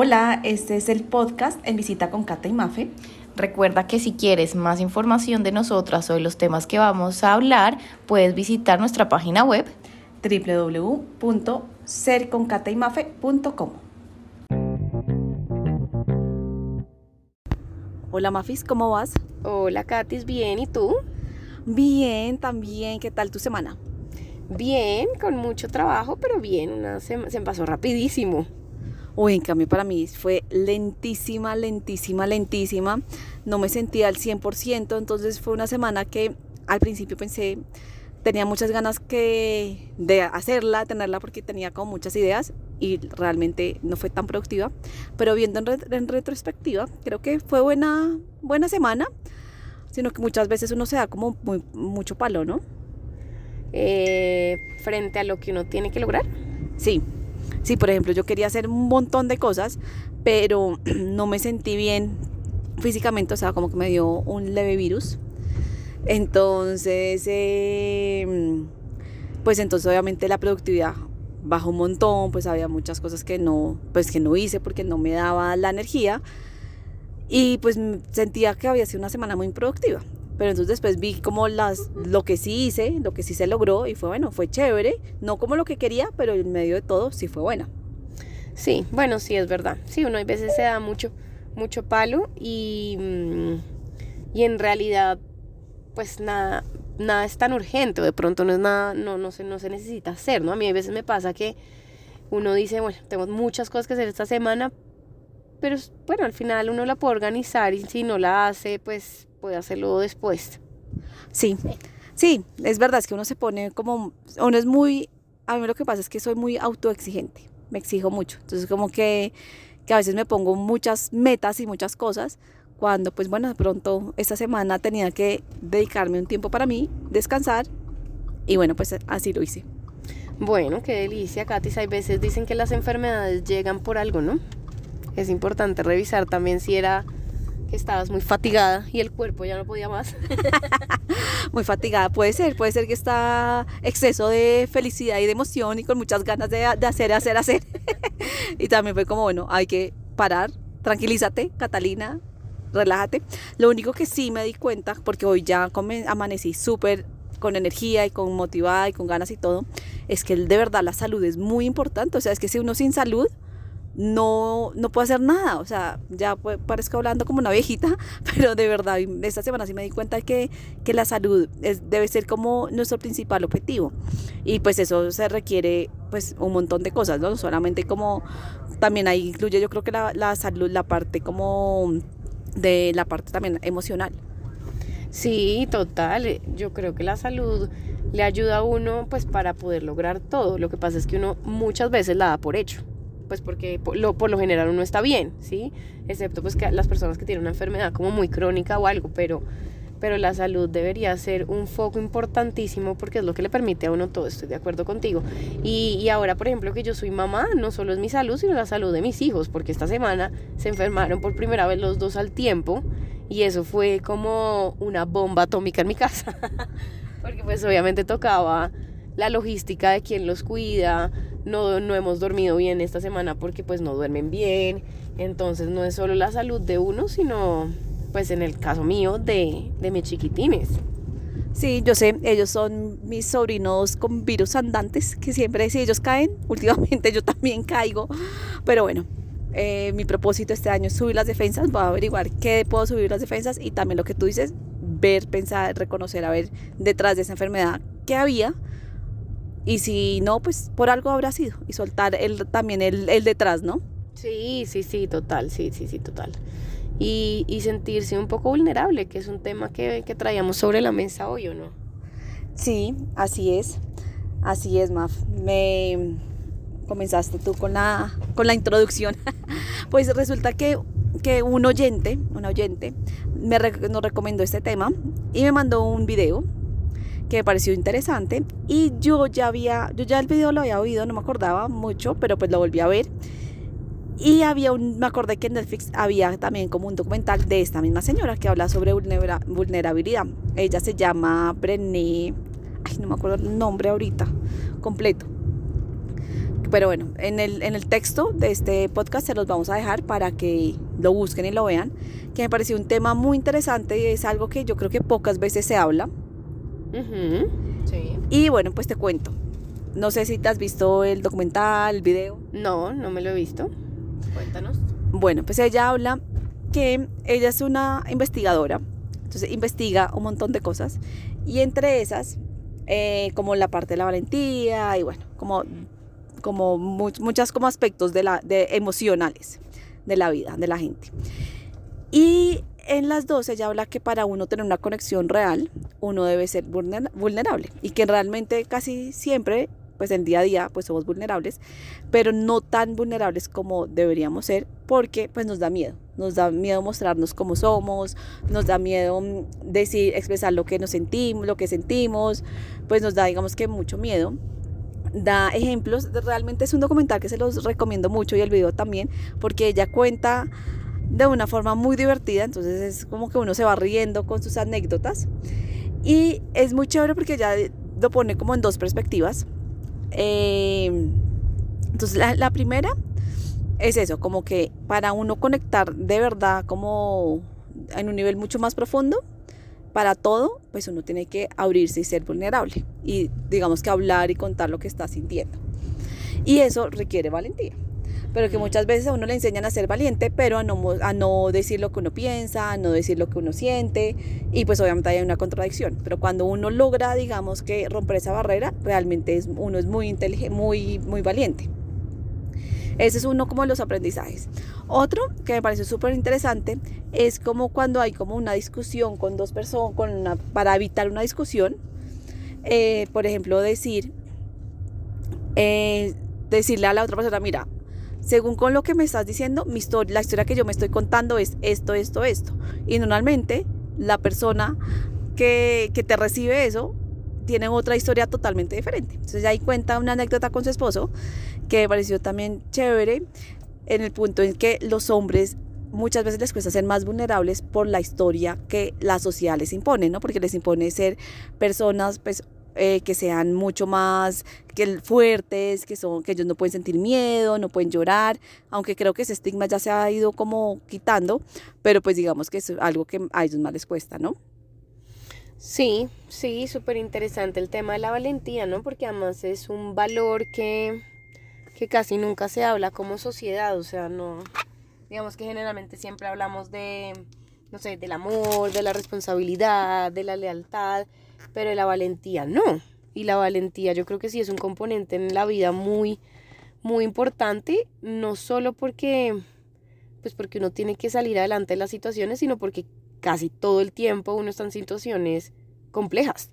Hola, este es el podcast En Visita con Cata y Mafe. Recuerda que si quieres más información de nosotras o de los temas que vamos a hablar, puedes visitar nuestra página web www.serconcataymafe.com. Hola Mafis, ¿cómo vas? Hola Katis, bien, ¿y tú? Bien, también, ¿qué tal tu semana? Bien, con mucho trabajo, pero bien, una se, se pasó rapidísimo. Uy, en cambio para mí fue lentísima, lentísima, lentísima. No me sentía al 100%, entonces fue una semana que al principio pensé, tenía muchas ganas que, de hacerla, tenerla porque tenía como muchas ideas y realmente no fue tan productiva. Pero viendo en, retrospectiva, creo que fue buena, buena semana, sino que muchas veces uno se da como muy, mucho palo, ¿no? Eh, frente a lo que uno tiene que lograr. Sí, sí, por ejemplo, yo quería hacer un montón de cosas, pero no me sentí bien físicamente, o sea, como que me dio un leve virus. Entonces, em, pues entonces obviamente la productividad bajó un montón, pues había muchas cosas que no, pues que no hice porque no me daba la energía y pues sentía que había sido una semana muy improductiva. Pero entonces después vi como las, lo que sí hice, lo que sí se logró y fue bueno, fue chévere, no como lo que quería, pero en medio de todo sí fue buena. Sí, bueno, sí es verdad. Sí, uno a veces se da mucho, mucho palo y, mm, y en realidad pues nada, nada es tan urgente de pronto no es nada, no, no, se, no se necesita hacer, ¿no? A mí a veces me pasa que uno dice, bueno, tengo muchas cosas que hacer esta semana, pero bueno, al final uno la puede organizar y si no la hace, pues puede hacerlo después. Sí, sí, es verdad, es que uno se pone como, uno es muy, a mí lo que pasa es que soy muy autoexigente, me exijo mucho, entonces como que, que a veces me pongo muchas metas y muchas cosas, cuando pues bueno, de pronto esta semana tenía que dedicarme un tiempo para mí, descansar, y bueno, pues así lo hice. Bueno, qué delicia, Katis. Hay veces dicen que las enfermedades llegan por algo, ¿no? Es importante revisar también si era que estabas muy fatigada y el cuerpo ya no podía más. muy fatigada, puede ser, puede ser que está exceso de felicidad y de emoción y con muchas ganas de, hacer, hacer, hacer. y también fue como, bueno, hay que parar, tranquilízate, Catalina, relájate. Lo único que sí me di cuenta, porque hoy ya amanecí súper con energía y con motivada y con ganas y todo, es que de verdad la salud es muy importante. O sea, es que si uno sin salud no, no puede hacer nada. O sea, ya parezco hablando como una viejita, pero de verdad, esta semana sí me di cuenta que, que la salud debe ser como nuestro principal objetivo. Y pues eso se requiere pues un montón de cosas, ¿no? Solamente como también ahí incluye yo creo que la, la salud, la parte como de la parte también emocional. Sí, total. Yo creo que la salud le ayuda a uno pues para poder lograr todo. Lo que pasa es que uno muchas veces la da por hecho pues porque por lo, por lo general uno está bien, ¿sí? Excepto pues que las personas que tienen una enfermedad como muy crónica o algo, pero, pero la salud debería ser un foco importantísimo porque es lo que le permite a uno todo, estoy de acuerdo contigo. Y, y ahora, por ejemplo, que yo soy mamá, no solo es mi salud, sino la salud de mis hijos, porque esta semana se enfermaron por primera vez los dos al tiempo y eso fue como una bomba atómica en mi casa, porque pues obviamente tocaba la logística de quién los cuida, no, no hemos dormido bien esta semana porque pues no duermen bien, entonces no es solo la salud de uno, sino pues en el caso mío de, de mis chiquitines. Sí, yo sé, ellos son mis sobrinos con virus andantes, que siempre si ellos caen, últimamente yo también caigo, pero bueno, eh, mi propósito este año es subir las defensas, voy a averiguar qué puedo subir las defensas y también lo que tú dices, ver, pensar, reconocer, a ver detrás de esa enfermedad qué había y si no, pues por algo habrá sido. Y soltar el, también el, el detrás, ¿no? Sí, sí, sí, total, sí, sí, sí, total. Y, y sentirse un poco vulnerable, que es un tema que, que traíamos sobre la mesa hoy, ¿o no? Sí, así es. Así es, Maf. Me comenzaste tú con la, con la introducción. pues resulta que, que, un oyente, un oyente, me nos recomendó este tema y me mandó un video que me pareció interesante y yo ya había, yo ya el video lo había oído, no me acordaba mucho, pero pues lo volví a ver y había un, me acordé que en Netflix había también como un documental de esta misma señora que habla sobre vulnerabilidad. Ella se llama Brené, ay, no me acuerdo el nombre ahorita, completo. pero bueno, en el, en el texto de este podcast se los vamos a dejar para que lo busquen y lo vean, que me pareció un tema muy interesante y es algo que yo creo que pocas veces se habla. Sí. Y bueno, pues te cuento. No sé si te has visto el documental, el video. No, no me lo he visto. Cuéntanos. Bueno, pues ella habla que ella es una investigadora, entonces investiga un montón de cosas y entre esas, eh, como la parte de la valentía y bueno, como, como muchas como aspectos de la, de emocionales de la vida, de la gente. Y en las dos ella habla que para uno tener una conexión real, uno debe ser vulnerable y que realmente casi siempre pues en día a día pues somos vulnerables, pero no tan vulnerables como deberíamos ser porque pues nos da miedo, nos da miedo mostrarnos como somos, nos da miedo mm, decir, expresar lo que nos sentimos, lo que sentimos, pues nos da digamos que mucho miedo. Da ejemplos, realmente es un documental que se los recomiendo mucho y el video también, porque ella cuenta de una forma muy divertida, entonces es como que uno se va riendo con sus anécdotas y es muy chévere porque ella lo pone como en dos perspectivas. Em, entonces, la, primera es eso, como que para uno conectar de verdad, como en un nivel mucho más profundo, para todo, pues uno tiene que abrirse y ser vulnerable. Y digamos que hablar y contar lo que está sintiendo. Y eso requiere valentía. Pero que muchas veces a uno le enseñan a ser valiente, pero a no, a no decir lo que uno piensa, a no decir lo que uno siente. Y pues obviamente hay una contradicción. Pero cuando uno logra, digamos que romper esa barrera, realmente es, uno es muy inteligente, muy, muy valiente. Ese es uno como de los aprendizajes. Otro que me parece súper interesante es como cuando hay como una discusión con dos personas, con una, para evitar una discusión, eh, por ejemplo, decir, eh, decirle a la otra persona, mira, según con lo que me estás diciendo, mi historia, la historia que yo me estoy contando es esto, esto, esto. Y normalmente la persona que, que te recibe eso tiene otra historia totalmente diferente. Entonces ahí cuenta una anécdota con su esposo que me pareció también chévere en el punto en que los hombres muchas veces les cuesta ser más vulnerables por la historia que la sociedad les impone, ¿no? Porque les impone ser personas pues eh, que sean mucho más que fuertes, que, son, que ellos no pueden sentir miedo, no pueden llorar, aunque creo que ese estigma ya se ha ido como quitando, pero pues digamos que es algo que a ellos más les cuesta, ¿no? Sí, sí, súper interesante el tema de la valentía, ¿no? Porque además es un valor que, que casi nunca se habla como sociedad, o sea, no, digamos que generalmente siempre hablamos de, no sé, del amor, de la responsabilidad, de la lealtad, pero la valentía no. Y la valentía yo creo que sí es un componente en la vida muy, muy importante, no solo porque, pues porque uno tiene que salir adelante de las situaciones, sino porque casi todo el tiempo uno está en situaciones complejas.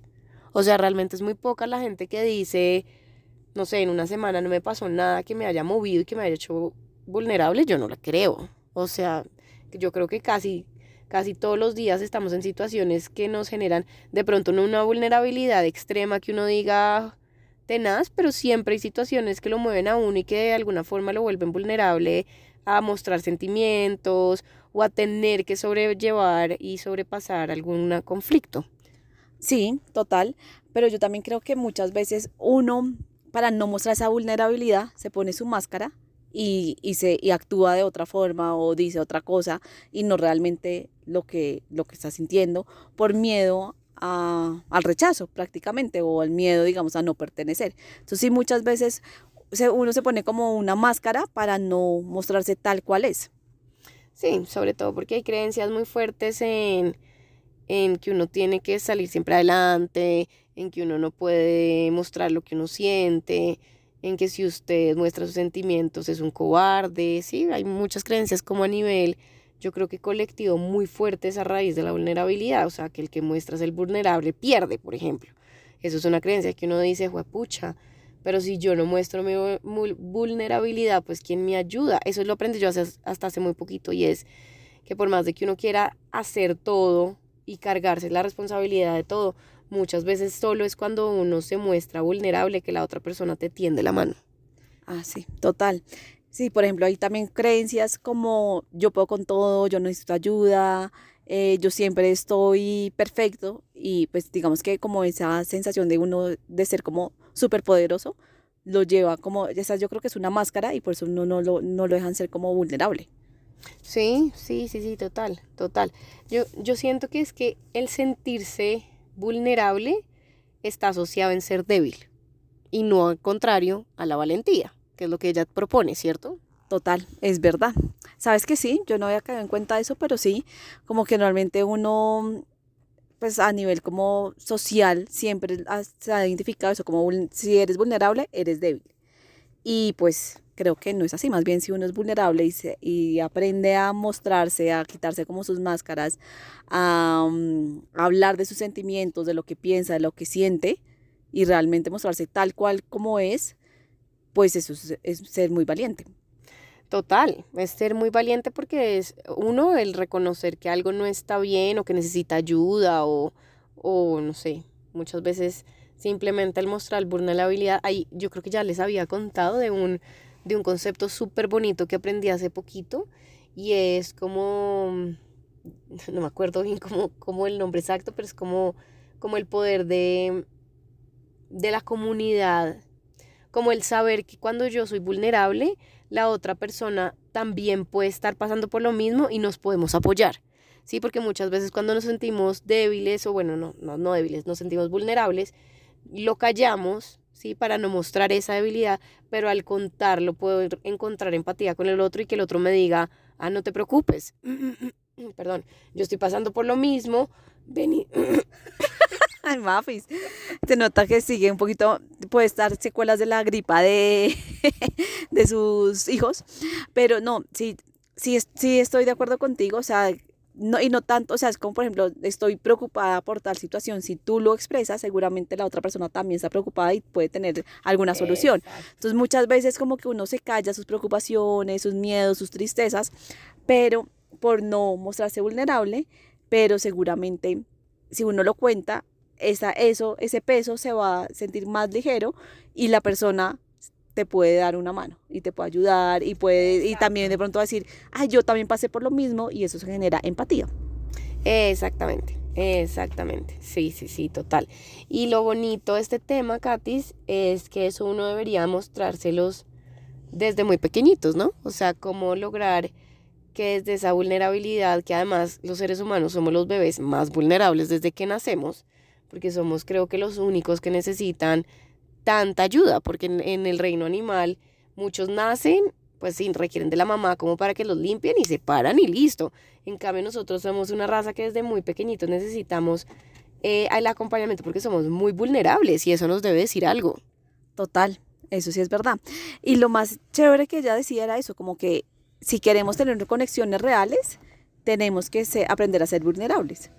O sea, realmente es muy poca la gente que dice, no sé, en una semana no me pasó nada que me haya movido y que me haya hecho vulnerable, yo no la creo. O sea, yo creo que casi Casi todos los días estamos en situaciones que nos generan de pronto una vulnerabilidad extrema que uno diga tenaz, pero siempre hay situaciones que lo mueven a uno y que de alguna forma lo vuelven vulnerable a mostrar sentimientos o a tener que sobrellevar y sobrepasar algún conflicto. Sí, total, pero yo también creo que muchas veces uno, para no mostrar esa vulnerabilidad, se pone su máscara y, y, se, y actúa de otra forma o dice otra cosa y no realmente lo que, lo que está sintiendo por miedo a, al rechazo prácticamente o al miedo, digamos, a no pertenecer. Entonces sí, muchas veces uno se pone como una máscara para no mostrarse tal cual es. Sí, sobre todo porque hay creencias muy fuertes en, en que uno tiene que salir siempre adelante, en que uno no puede mostrar lo que uno siente, en que si usted muestra sus sentimientos es un cobarde, sí, hay muchas creencias como a nivel, yo creo que colectivo muy fuertes a raíz de la vulnerabilidad, o sea, que el que muestra el vulnerable pierde, por ejemplo. Eso es una creencia que uno dice, pucha, pero si yo no muestro mi vulnerabilidad, pues ¿quién me ayuda? Eso lo aprendí yo hasta hace muy poquito y es que por más de que uno quiera hacer todo y cargarse la responsabilidad de todo, muchas veces solo es cuando uno se muestra vulnerable que la otra persona te tiende la mano. Ah, sí, total. Sí, por ejemplo, hay también creencias como yo puedo con todo, yo necesito ayuda, eh, yo siempre estoy perfecto y pues digamos que como esa sensación de uno de ser como súper poderoso, lo lleva como, ya yo creo que es una máscara y por eso no, no, lo, no lo dejan ser como vulnerable. Sí, sí, sí, sí, total, total. Yo, yo siento que es que el sentirse vulnerable está asociado en ser débil y no al contrario a la valentía, que es lo que ella propone, ¿cierto? Total, es verdad. Sabes que sí, yo no había caído en cuenta de eso, pero sí, como que normalmente uno, pues a nivel como social, siempre se ha identificado eso como si eres vulnerable, eres débil. Y pues creo que no es así, más bien si uno es vulnerable y, y aprende a mostrarse, a quitarse como sus máscaras, a, mm, hablar de sus sentimientos, de lo que piensa, de lo que siente y realmente mostrarse tal cual como es, pues eso es ser muy valiente. Total, es ser muy valiente porque es uno el reconocer que algo no está bien o que necesita ayuda o, o no sé, muchas veces simplemente el mostrar vulnerabilidad, ahí yo creo que ya les había contado de un, de un concepto súper bonito que aprendí hace poquito y es como, no me acuerdo bien cómo, el nombre exacto, pero es como, como el poder de, de la comunidad, como el saber que cuando yo soy vulnerable, la otra persona también puede estar pasando por lo mismo y nos podemos apoyar. Sí, porque muchas veces cuando nos sentimos débiles o bueno, no, no, no débiles, nos sentimos vulnerables, lo callamos, ¿sí? Para no mostrar esa debilidad, pero al contarlo puedo encontrar empatía con el otro y que el otro me diga, ah, no te preocupes, perdón, yo estoy pasando por lo mismo, ven Ay, Mafis. Se nota que sigue un poquito, puede estar secuelas de la gripa de, de sus hijos. Pero no, sí, sí, sí estoy de acuerdo contigo. O sea, no, y no tanto, o sea, es como por ejemplo, estoy preocupada por tal situación, si tú lo expresas, seguramente la otra persona también está preocupada y puede tener alguna solución. Entonces muchas veces como que uno se calla sus preocupaciones, sus miedos, sus tristezas, pero por no mostrarse vulnerable, pero seguramente si uno lo cuenta, esa, eso, ese peso se va a sentir más ligero y la persona te puede dar una mano y te puede ayudar y puede y también de pronto decir, ay, yo también pasé por lo mismo y eso se genera empatía. Exactamente, exactamente. Sí, sí, sí, total. Y lo bonito de este tema, Katis, es que eso uno debería mostrárselos desde muy pequeñitos, ¿no? O sea, cómo lograr que desde esa vulnerabilidad, que además los seres humanos somos los bebés más vulnerables desde que nacemos, porque somos creo que los únicos que necesitan tanta ayuda, porque en, el reino animal muchos nacen, pues sí, requieren de la mamá como para que los limpien y se paran y listo. En cambio nosotros somos una raza que desde muy pequeñitos necesitamos eh, el acompañamiento porque somos muy vulnerables y eso nos debe decir algo. Total, eso sí es verdad. Y lo más chévere que ella decía era eso, como que si queremos tener conexiones reales, tenemos que aprender a ser vulnerables.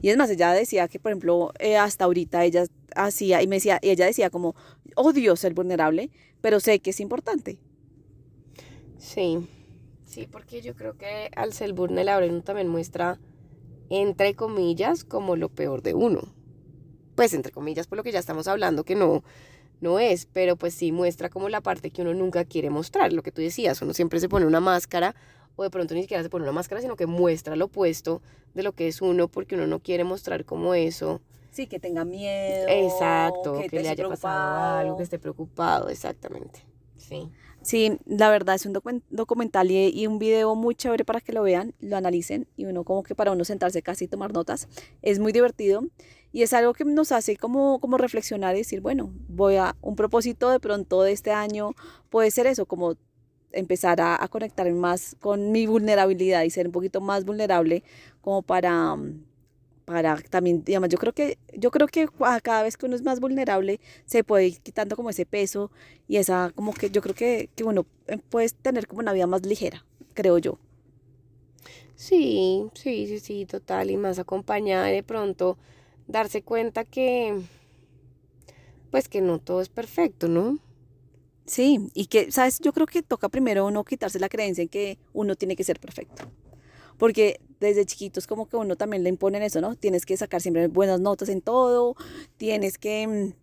Y es más, ella decía que, por ejemplo, eh, hasta ahorita ella hacía, y me decía, y ella decía como, odio ser vulnerable, pero sé que es importante. Sí, sí, porque yo creo que al ser vulnerable uno también muestra, entre comillas, como lo peor de uno. Pues entre comillas, por lo que ya estamos hablando, que no, no es, pero pues sí muestra como la parte que uno nunca quiere mostrar, lo que tú decías, uno siempre se pone una máscara o de pronto ni siquiera se pone una máscara, sino que muestra lo opuesto de lo que es uno, porque uno no quiere mostrar como eso. Sí, que tenga miedo. Exacto, que, le haya pasado algo, que esté preocupado, exactamente. Sí. Sí, la verdad es un documental y, un video muy chévere para que lo vean, lo analicen y uno como que para uno sentarse casi y tomar notas. Es muy divertido y es algo que nos hace como, como reflexionar y decir, bueno, voy a un propósito de pronto de este año puede ser eso, como empezar a, a conectar más con mi vulnerabilidad y ser un poquito más vulnerable como para, para también, digamos, yo creo que, yo creo que cada vez que uno es más vulnerable se puede ir quitando como ese peso y esa, como que yo creo que, que uno eh, puede tener como una vida más ligera, creo yo. Sí, sí, sí, sí, total, y más acompañada de pronto darse cuenta que, pues que no todo es perfecto, ¿no? Sí, y que, ¿sabes? Yo creo que toca primero uno quitarse la creencia en que uno tiene que ser perfecto. Porque desde chiquitos como que uno también le imponen eso, ¿no? Tienes que sacar siempre buenas notas en todo, tienes que,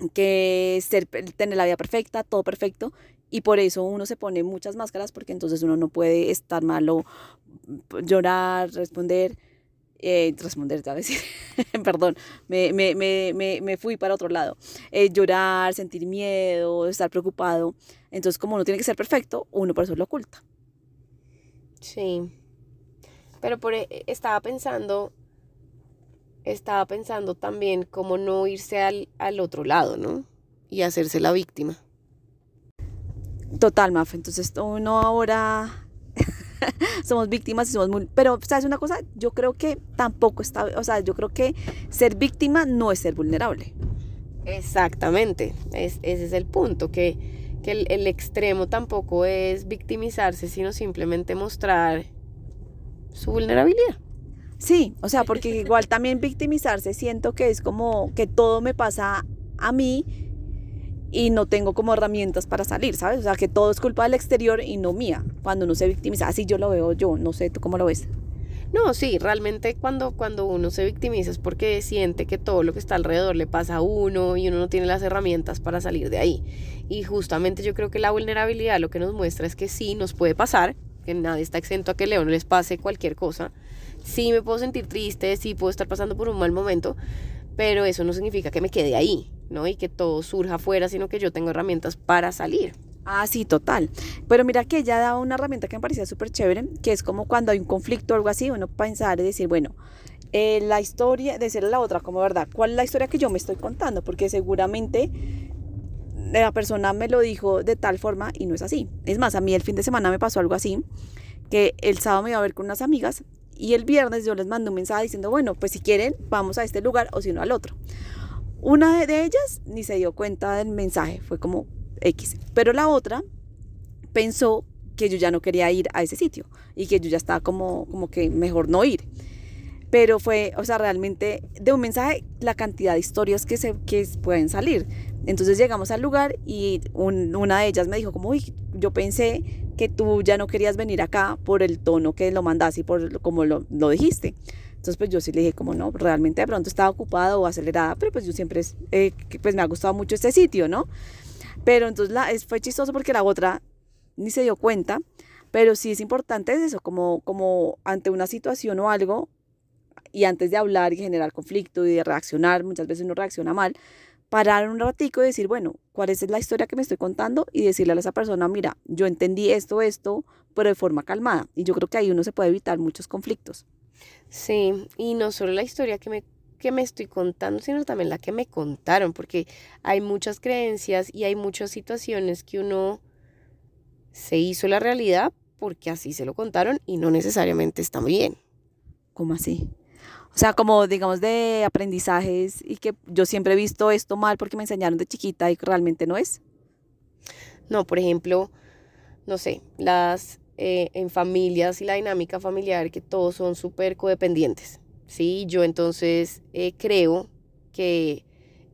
mm, que ser, tener la vida perfecta, todo perfecto. Y por eso uno se pone muchas máscaras porque entonces uno no puede estar malo, llorar, responder. eh, responder, decir, perdón, me, me, me, me, fui para otro lado. Eh, llorar, sentir miedo, estar preocupado. Entonces, como uno tiene que ser perfecto, uno por eso lo oculta. Sí. Pero por, e, estaba pensando, estaba pensando también cómo no irse al, al otro lado, ¿no? Y hacerse la víctima. Total, Maf. Entonces uno ahora somos víctimas y somos muy... Pero, ¿sabes una cosa? Yo creo que tampoco está... O sea, yo creo que ser víctima no es ser vulnerable. Exactamente. ese es el punto, que, que el, el, extremo tampoco es victimizarse, sino simplemente mostrar su vulnerabilidad. Sí, o sea, porque igual también victimizarse siento que es como que todo me pasa a mí y no tengo como herramientas para salir, ¿sabes? O sea, que todo es culpa del exterior y no mía, cuando uno se victimiza. Así yo lo veo yo, no sé, ¿tú cómo lo ves? No, sí, realmente cuando, cuando uno se victimiza es porque siente que todo lo que está alrededor le pasa a uno y uno no tiene las herramientas para salir de ahí. Y justamente yo creo que la vulnerabilidad lo que nos muestra es que sí nos puede pasar, que nadie está exento a que León les pase cualquier cosa. Sí me puedo sentir triste, sí puedo estar pasando por un mal momento, pero eso no significa que me quede ahí. ¿no? Y que todo surja afuera, sino que yo tengo herramientas para salir. Ah, sí, total. Pero mira que ella da una herramienta que me parecía súper chévere, que es como cuando hay un conflicto o algo así, uno pensar y decir, bueno, eh, la historia, de ser la otra, como verdad, ¿cuál es la historia que yo me estoy contando? Porque seguramente la persona me lo dijo de tal forma y no es así. Es más, a mí el fin de semana me pasó algo así, que el sábado me iba a ver con unas amigas y el viernes yo les mandé un mensaje diciendo, bueno, pues si quieren, vamos a este lugar o si no al otro. Una de ellas ni se dio cuenta del mensaje, fue como X. Pero la otra pensó que yo ya no quería ir a ese sitio y que yo ya estaba como, como que mejor no ir. Pero fue, o sea, realmente de un mensaje la cantidad de historias que, se, que pueden salir. Entonces llegamos al lugar y una de ellas me dijo como, uy, yo pensé que tú ya no querías venir acá por el tono que lo mandaste y por como lo, lo dijiste. Entonces, pues yo sí le dije, como no, realmente de pronto estaba ocupada o acelerada, pero pues yo siempre, eh, pues me ha gustado mucho este sitio, ¿no? Pero entonces la, fue chistoso porque la otra ni se dio cuenta, pero sí es importante eso, como, como ante una situación o algo, y antes de hablar y generar conflicto y de reaccionar, muchas veces uno reacciona mal, parar un ratico y decir, bueno, ¿cuál es la historia que me estoy contando? Y decirle a esa persona, mira, yo entendí esto, esto, pero de forma calmada. Y yo creo que ahí uno se puede evitar muchos conflictos. Sí, y no solo la historia que me, que me estoy contando, sino también la que me contaron, porque hay muchas creencias y hay muchas situaciones que uno se hizo la realidad porque así se lo contaron y no necesariamente está bien. ¿Cómo así? O sea, como digamos de aprendizajes y que yo siempre he visto esto mal porque me enseñaron de chiquita y realmente no es. No, por ejemplo, no sé, las eh, en familias y la dinámica familiar que todos son súper codependientes. ¿sí? Yo entonces eh, creo que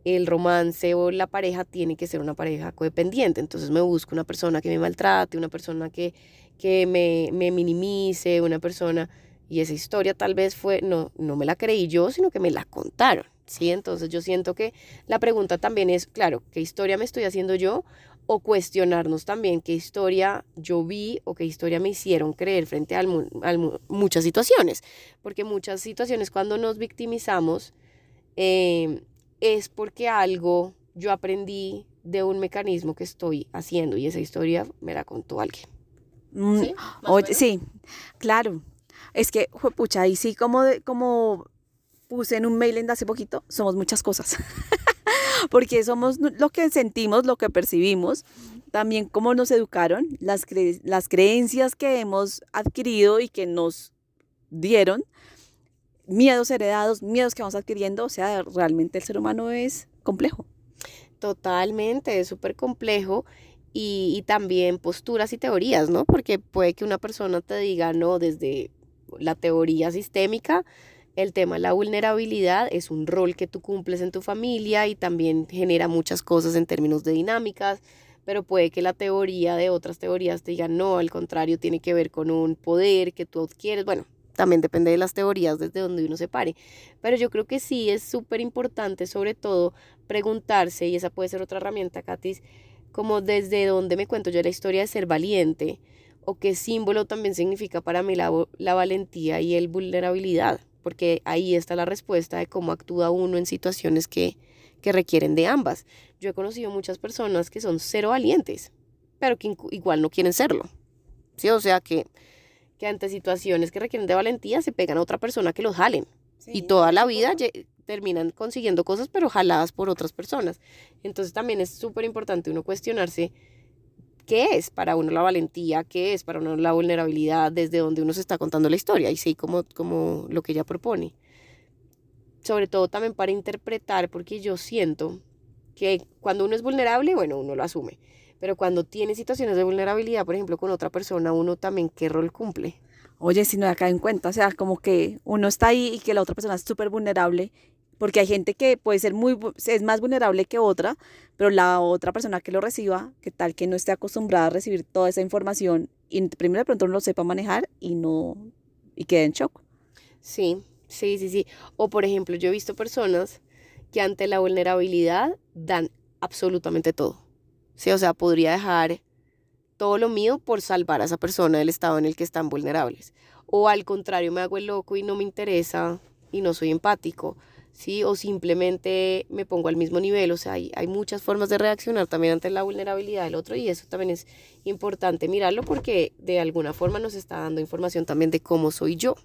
el romance o la pareja tiene que ser una pareja codependiente. Entonces me busco una persona que me maltrate, una persona que, que me, me minimice, una persona... Y esa historia tal vez fue, no, no me la creí yo, sino que me la contaron. ¿sí? Entonces yo siento que la pregunta también es, claro, ¿qué historia me estoy haciendo yo? o cuestionarnos también qué historia yo vi o qué historia me hicieron creer frente a, muchas situaciones. Porque muchas situaciones cuando nos victimizamos em, es porque algo yo aprendí de un mecanismo que estoy haciendo y esa historia me la contó alguien. Mm, ¿Sí? sí, claro. Es que, pucha, y sí, como, como puse en un mail hace poquito, somos muchas cosas. porque somos lo que sentimos, lo que percibimos, también cómo nos educaron, las, las creencias que hemos adquirido y que nos dieron, miedos heredados, miedos que vamos adquiriendo, o sea, realmente el ser humano es complejo. Totalmente, es súper complejo. Y, y, también posturas y teorías, ¿no? Porque puede que una persona te diga, no, desde la teoría sistémica, el tema de la vulnerabilidad es un rol que tú cumples en tu familia y también genera muchas cosas en términos de dinámicas, pero puede que la teoría de otras teorías te diga no, al contrario, tiene que ver con un poder que tú adquieres. Bueno, también depende de las teorías desde donde uno se pare. Pero yo creo que sí es súper importante, sobre todo, preguntarse, y esa puede ser otra herramienta, Katis, como desde dónde me cuento yo la historia de ser valiente, o qué símbolo también significa para mí la, la valentía y el vulnerabilidad. porque ahí está la respuesta de cómo actúa uno en situaciones que, que requieren de ambas. Yo he conocido muchas personas que son cero valientes, pero que igual no quieren serlo. ¿Sí? O sea que, que ante situaciones que requieren de valentía se pegan a otra persona que los jalen. y toda la vida terminan consiguiendo cosas, pero jaladas por otras personas. Entonces también es súper importante uno cuestionarse qué es para uno la valentía, qué es para uno la vulnerabilidad, desde donde uno se está contando la historia, y sí, como, como lo que ella propone. Sobre todo también para interpretar, porque yo siento que cuando uno es vulnerable, bueno, uno lo asume, pero cuando tiene situaciones de vulnerabilidad, por ejemplo, con otra persona, uno también qué rol cumple. Oye, si no da en cuenta, o sea, como que uno está ahí y que la otra persona es súper vulnerable porque hay gente que puede ser muy, es más vulnerable que otra, pero la otra persona que lo reciba, que tal que no esté acostumbrada a recibir toda esa información y primero de pronto no lo sepa manejar y no, y quede en shock. Sí, sí, sí, sí. O por ejemplo, yo he visto personas que ante la vulnerabilidad dan absolutamente todo. Sí, o sea, podría dejar todo lo mío por salvar a esa persona del estado en el que están vulnerables. O al contrario, me hago el loco y no me interesa y no soy empático ¿sí? O simplemente me pongo al mismo nivel, o sea, hay, hay muchas formas de reaccionar también ante la vulnerabilidad del otro y eso también es importante mirarlo porque de alguna forma nos está dando información también de cómo soy yo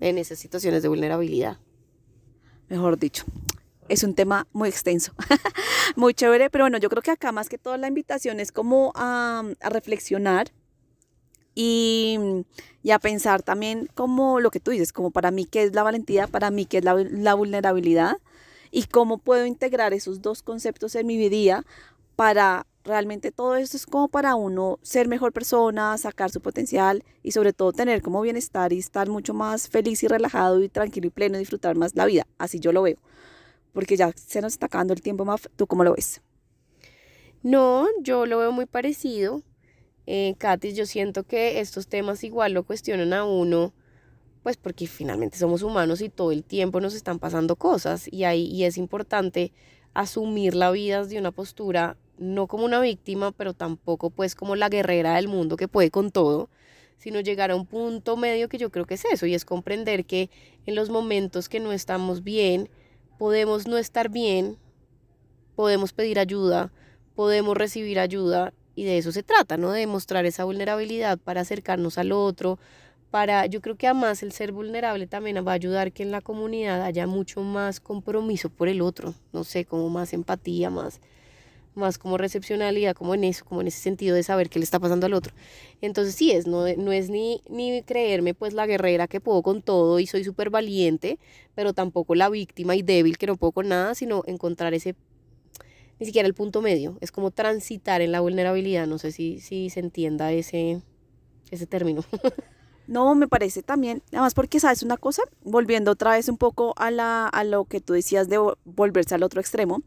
en esas situaciones de vulnerabilidad. Mejor dicho, es un tema muy extenso, muy chévere, pero bueno, yo creo que acá más que todo la invitación es como a, a reflexionar y, a pensar también como lo que tú dices, como para mí qué es la valentía, para mí qué es la, vulnerabilidad y cómo puedo integrar esos dos conceptos en mi vida para realmente todo esto es como para uno ser mejor persona, sacar su potencial y sobre todo tener como bienestar y estar mucho más feliz y relajado y tranquilo y pleno y disfrutar más la vida. Así yo lo veo. Porque ya se nos está acabando el tiempo más. ¿Tú cómo lo ves? No, yo lo veo muy parecido. Eh, yo siento que estos temas igual lo cuestionan a uno, pues porque finalmente somos humanos y todo el tiempo nos están pasando cosas y, ahí, y es importante asumir la vida de una postura no como una víctima, pero tampoco pues como la guerrera del mundo que puede con todo, sino llegar a un punto medio que yo creo que es eso, y es comprender que en los momentos que no estamos bien, podemos no estar bien, podemos pedir ayuda, podemos recibir ayuda y de eso se trata, ¿no? De mostrar esa vulnerabilidad para acercarnos al otro, para, yo creo que además el ser vulnerable también va a ayudar que en la comunidad haya mucho más compromiso por el otro, no sé, como más empatía, más, más como recepcionalidad, como en eso, como en ese sentido de saber qué le está pasando al otro. Entonces sí es, no, no es ni, ni creerme pues la guerrera que puedo con todo y soy súper valiente, pero tampoco la víctima y débil que no puedo con nada, sino encontrar ese ni siquiera el punto medio, es como transitar en la vulnerabilidad, no sé si, si se entienda ese, ese término. No, me parece también, además porque sabes una cosa, volviendo otra vez un poco a, la, a lo que tú decías de volverse al otro extremo,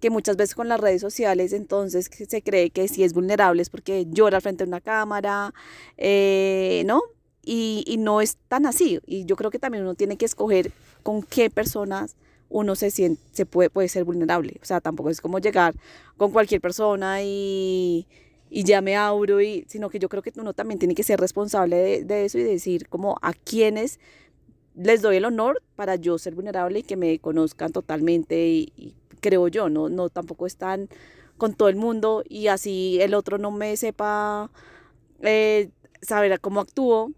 que muchas veces con las redes sociales entonces se cree que si es vulnerable es porque llora frente a una cámara, eh, ¿no? Y, y no es tan así. Y yo creo que también uno tiene que escoger con qué personas uno se siente, se puede, puede ser vulnerable. O sea, tampoco es como llegar con cualquier persona y, y ya me y, sino que yo creo que uno también tiene que ser responsable de, eso y decir como a quienes les doy el honor para yo ser vulnerable y que me conozcan totalmente y, creo yo, no, no tampoco están con todo el mundo y así el otro no me sepa eh, saber cómo actúo,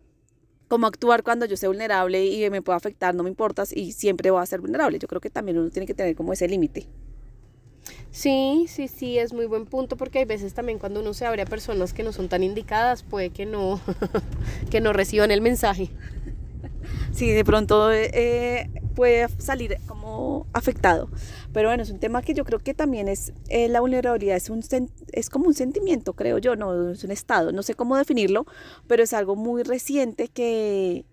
cómo actuar cuando yo sea vulnerable y me pueda afectar, no me importa y siempre voy a ser vulnerable. Yo creo que también uno tiene que tener como ese límite. Sí, sí, sí, es muy buen punto porque hay veces también cuando uno se abre a personas que no son tan indicadas, puede que no, que no reciban el mensaje. Sí, de pronto eh, puede salir como afectado. Pero bueno, es un tema que yo creo que también es, eh, la vulnerabilidad es, un, es como un sentimiento, creo yo, no es un estado, no sé cómo definirlo, pero es algo muy reciente que,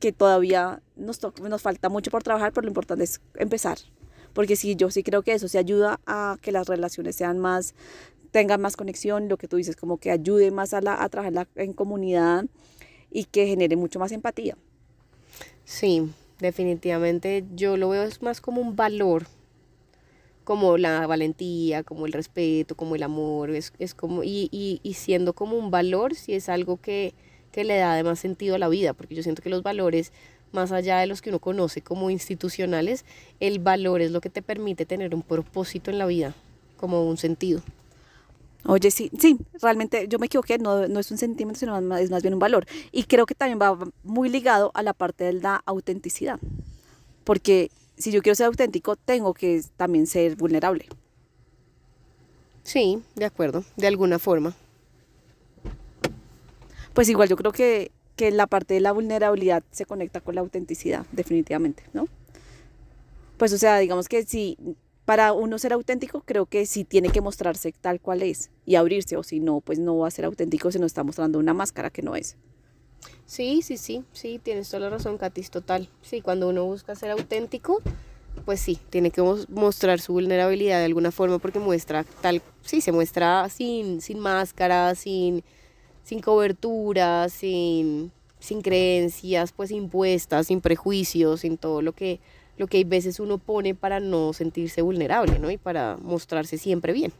que todavía nos, nos falta mucho por trabajar, pero lo importante es empezar. Porque sí, yo sí creo que eso se ayuda a que las relaciones sean más, tengan más conexión, lo que tú dices, como que ayude más a, la, a trabajar en comunidad y que genere mucho más empatía. Sí, definitivamente yo lo veo más como un valor, como la valentía, como el respeto, como el amor, es, es como, y, y, y, siendo como un valor, si es algo que, que le da además sentido a la vida, porque yo siento que los valores más allá de los que uno conoce como institucionales, el valor es lo que te permite tener un propósito en la vida, como un sentido. Oye, sí, sí, realmente yo me equivoqué, no, no es un sentimiento, sino es más bien un valor. Y creo que también va muy ligado a la parte de la autenticidad. Porque si yo quiero ser auténtico, tengo que también ser vulnerable. Sí, de acuerdo, de alguna forma. Pues igual yo creo que, que la parte de la vulnerabilidad se conecta con la autenticidad, definitivamente, ¿no? Pues o sea, digamos que si para uno ser auténtico, creo que sí tiene que mostrarse tal cual es y abrirse, o si no, pues no va a ser auténtico si no está mostrando una máscara que no es. Sí, sí, sí, sí, tienes toda la razón, Katis, total. Sí, cuando uno busca ser auténtico, pues sí, tiene que mostrar su vulnerabilidad de alguna forma porque muestra tal, sí, se muestra sin, sin máscara, sin, sin cobertura, sin, sin creencias pues impuestas, sin prejuicios, sin todo lo que lo que hay veces uno pone para no sentirse vulnerable, ¿no? Y para mostrarse siempre bien.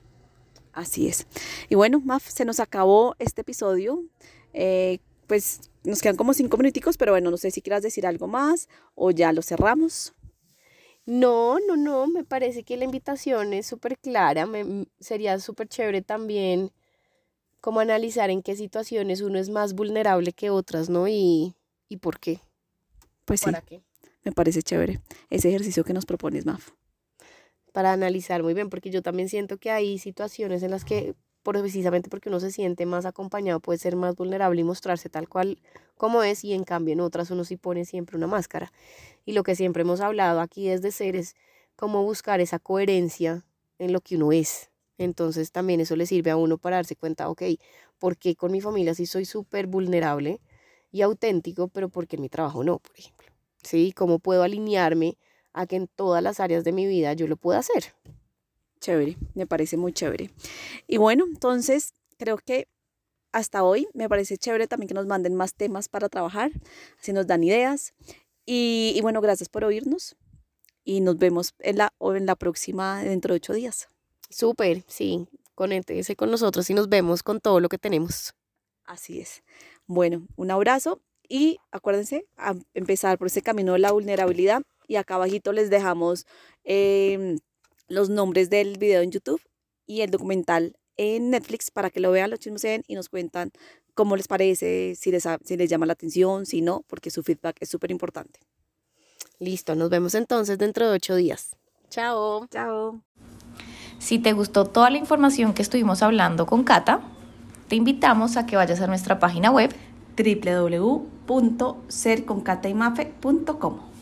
Así es. Y bueno, Maf, se nos acabó este episodio. Eh, pues nos quedan como cinco minuticos, pero bueno, no sé si quieras decir algo más o ya lo cerramos. No, no, no, me parece que la invitación es súper clara. Me, sería súper chévere también como analizar en qué situaciones uno es más vulnerable que otras, ¿no? Y, y por qué. Pues sí. ¿Para qué? Me parece chévere ese ejercicio que nos propones, Maf. Para analizar muy bien, porque yo también siento que hay situaciones en las que, precisamente porque uno se siente más acompañado, puede ser más vulnerable y mostrarse tal cual como es, y en cambio en otras uno sí pone siempre una máscara. Y lo que siempre hemos hablado aquí desde ser es cómo buscar esa coherencia en lo que uno es. Entonces también eso le sirve a uno para darse cuenta, ok, ¿por qué con mi familia sí soy súper vulnerable y auténtico, pero porque en mi trabajo no, por ejemplo? ¿Sí? ¿Cómo puedo alinearme a que en todas las áreas de mi vida yo lo pueda hacer? Chévere, me parece muy chévere. Y bueno, entonces creo que hasta hoy me parece chévere también que nos manden más temas para trabajar, así nos dan ideas. Y, bueno, gracias por oírnos y nos vemos en la, en la próxima dentro de ocho días. Súper, sí, conéctese con nosotros y nos vemos con todo lo que tenemos. Así es. Bueno, un abrazo y acuérdense, a empezar por ese camino de la vulnerabilidad. Y acá abajito les dejamos em, los nombres del video en YouTube y el documental en Netflix para que lo vean, los chismos y nos cuentan cómo les parece, si les, si les llama la atención, si no, porque su feedback es súper importante. Listo, nos vemos entonces dentro de ocho días. Chao. Chao. Si te gustó toda la información que estuvimos hablando con Cata, te invitamos a que vayas a nuestra página web www.serconcataymafe.com.